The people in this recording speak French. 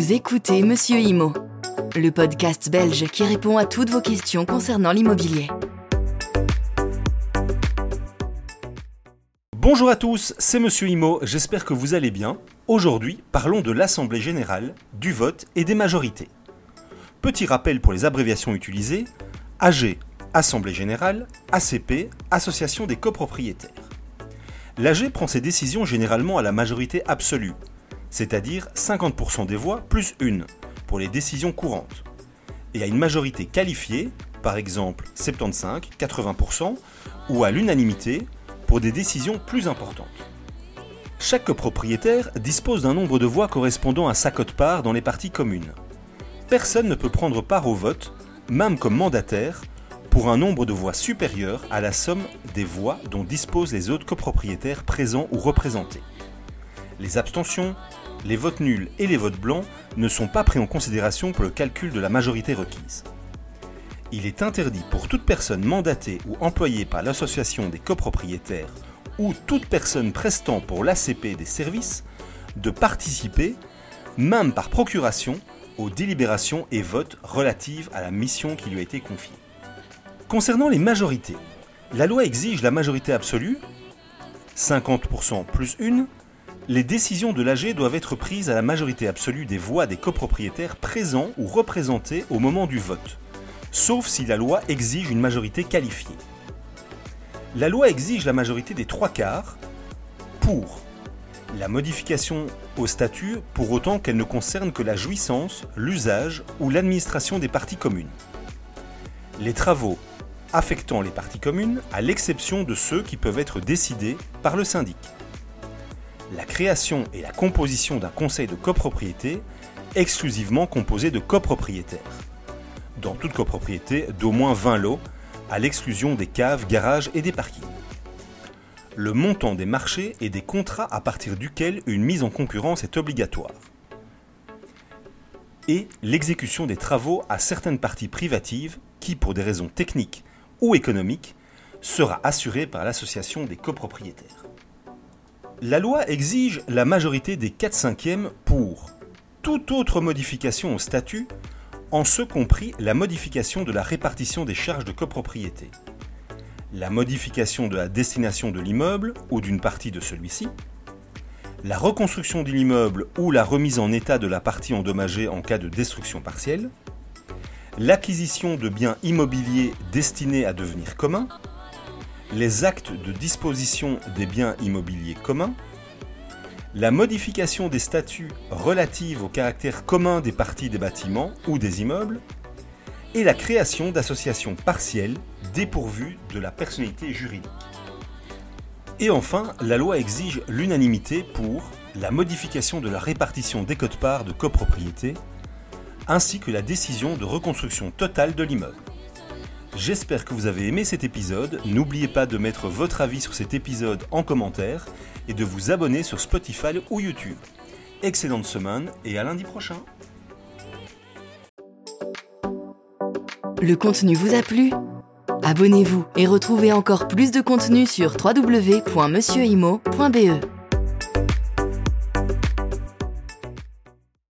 Vous écoutez Monsieur Imo, le podcast belge qui répond à toutes vos questions concernant l'immobilier. Bonjour à tous, c'est Monsieur Imo, j'espère que vous allez bien. Aujourd'hui, parlons de l'Assemblée générale, du vote et des majorités. Petit rappel pour les abréviations utilisées AG, Assemblée générale, ACP, Association des copropriétaires. L'AG prend ses décisions généralement à la majorité absolue, c'est-à-dire 50% des voix plus une, pour les décisions courantes, et à une majorité qualifiée, par exemple 75, 80%, ou à l'unanimité, pour des décisions plus importantes. Chaque copropriétaire dispose d'un nombre de voix correspondant à sa cote-part dans les parties communes. Personne ne peut prendre part au vote, même comme mandataire, pour un nombre de voix supérieur à la somme des voix dont disposent les autres copropriétaires présents ou représentés. Les abstentions, les votes nuls et les votes blancs ne sont pas pris en considération pour le calcul de la majorité requise. Il est interdit pour toute personne mandatée ou employée par l'association des copropriétaires ou toute personne prestant pour l'ACP des services de participer, même par procuration, aux délibérations et votes relatives à la mission qui lui a été confiée. Concernant les majorités, la loi exige la majorité absolue, 50% plus une, les décisions de l'AG doivent être prises à la majorité absolue des voix des copropriétaires présents ou représentés au moment du vote, sauf si la loi exige une majorité qualifiée. La loi exige la majorité des trois quarts pour la modification au statut pour autant qu'elle ne concerne que la jouissance, l'usage ou l'administration des parties communes. Les travaux affectant les parties communes, à l'exception de ceux qui peuvent être décidés par le syndic. La création et la composition d'un conseil de copropriété exclusivement composé de copropriétaires. Dans toute copropriété d'au moins 20 lots, à l'exclusion des caves, garages et des parkings. Le montant des marchés et des contrats à partir duquel une mise en concurrence est obligatoire. Et l'exécution des travaux à certaines parties privatives qui, pour des raisons techniques ou économique sera assurée par l'association des copropriétaires. La loi exige la majorité des 4 cinquièmes pour toute autre modification au statut, en ce compris la modification de la répartition des charges de copropriété, la modification de la destination de l'immeuble ou d'une partie de celui-ci, la reconstruction de l'immeuble ou la remise en état de la partie endommagée en cas de destruction partielle, l'acquisition de biens immobiliers destinés à devenir communs, les actes de disposition des biens immobiliers communs, la modification des statuts relatifs au caractère commun des parties des bâtiments ou des immeubles, et la création d'associations partielles dépourvues de la personnalité juridique. Et enfin, la loi exige l'unanimité pour la modification de la répartition des codes-parts de copropriété ainsi que la décision de reconstruction totale de l'immeuble. J'espère que vous avez aimé cet épisode, n'oubliez pas de mettre votre avis sur cet épisode en commentaire et de vous abonner sur Spotify ou YouTube. Excellente semaine et à lundi prochain Le contenu vous a plu? Abonnez-vous et retrouvez encore plus de contenu sur www.monsieurimo.be.